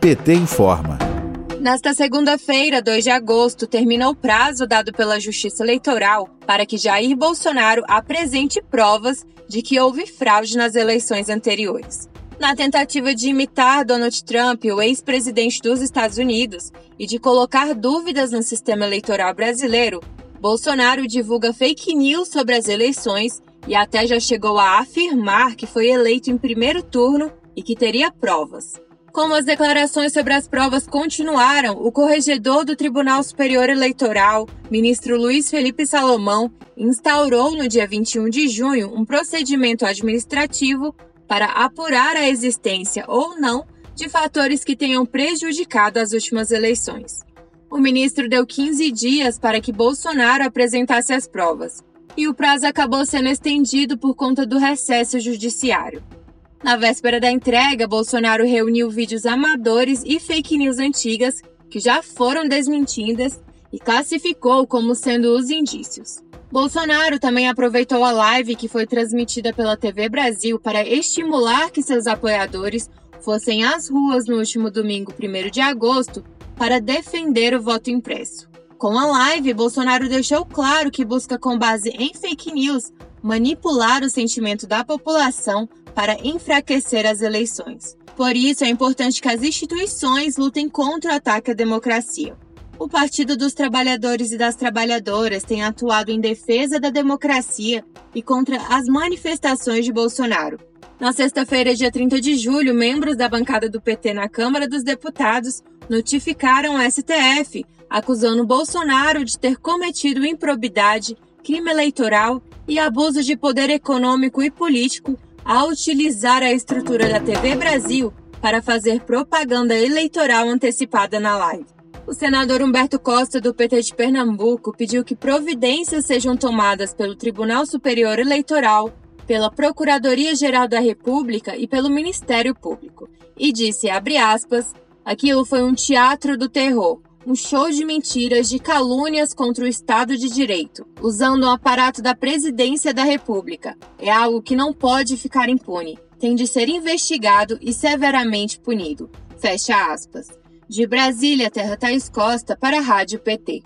PT informa. Nesta segunda-feira, 2 de agosto, termina o prazo dado pela Justiça Eleitoral para que Jair Bolsonaro apresente provas de que houve fraude nas eleições anteriores. Na tentativa de imitar Donald Trump, o ex-presidente dos Estados Unidos, e de colocar dúvidas no sistema eleitoral brasileiro, Bolsonaro divulga fake news sobre as eleições e até já chegou a afirmar que foi eleito em primeiro turno e que teria provas. Como as declarações sobre as provas continuaram, o corregedor do Tribunal Superior Eleitoral, ministro Luiz Felipe Salomão, instaurou no dia 21 de junho um procedimento administrativo para apurar a existência ou não de fatores que tenham prejudicado as últimas eleições. O ministro deu 15 dias para que Bolsonaro apresentasse as provas, e o prazo acabou sendo estendido por conta do recesso judiciário. Na véspera da entrega, Bolsonaro reuniu vídeos amadores e fake news antigas que já foram desmentidas e classificou como sendo os indícios. Bolsonaro também aproveitou a live que foi transmitida pela TV Brasil para estimular que seus apoiadores fossem às ruas no último domingo, 1 de agosto, para defender o voto impresso. Com a live, Bolsonaro deixou claro que busca, com base em fake news, manipular o sentimento da população para enfraquecer as eleições. Por isso, é importante que as instituições lutem contra o ataque à democracia. O Partido dos Trabalhadores e das Trabalhadoras tem atuado em defesa da democracia e contra as manifestações de Bolsonaro. Na sexta-feira, dia 30 de julho, membros da bancada do PT na Câmara dos Deputados notificaram o STF, acusando Bolsonaro de ter cometido improbidade, crime eleitoral e abuso de poder econômico e político a utilizar a estrutura da TV Brasil para fazer propaganda eleitoral antecipada na live. O senador Humberto Costa, do PT de Pernambuco, pediu que providências sejam tomadas pelo Tribunal Superior Eleitoral, pela Procuradoria-Geral da República e pelo Ministério Público. E disse, abre aspas, aquilo foi um teatro do terror, um show de mentiras, de calúnias contra o Estado de Direito, usando o aparato da Presidência da República. É algo que não pode ficar impune. Tem de ser investigado e severamente punido. Fecha aspas. De Brasília, Terra Thaís Costa, para a Rádio PT.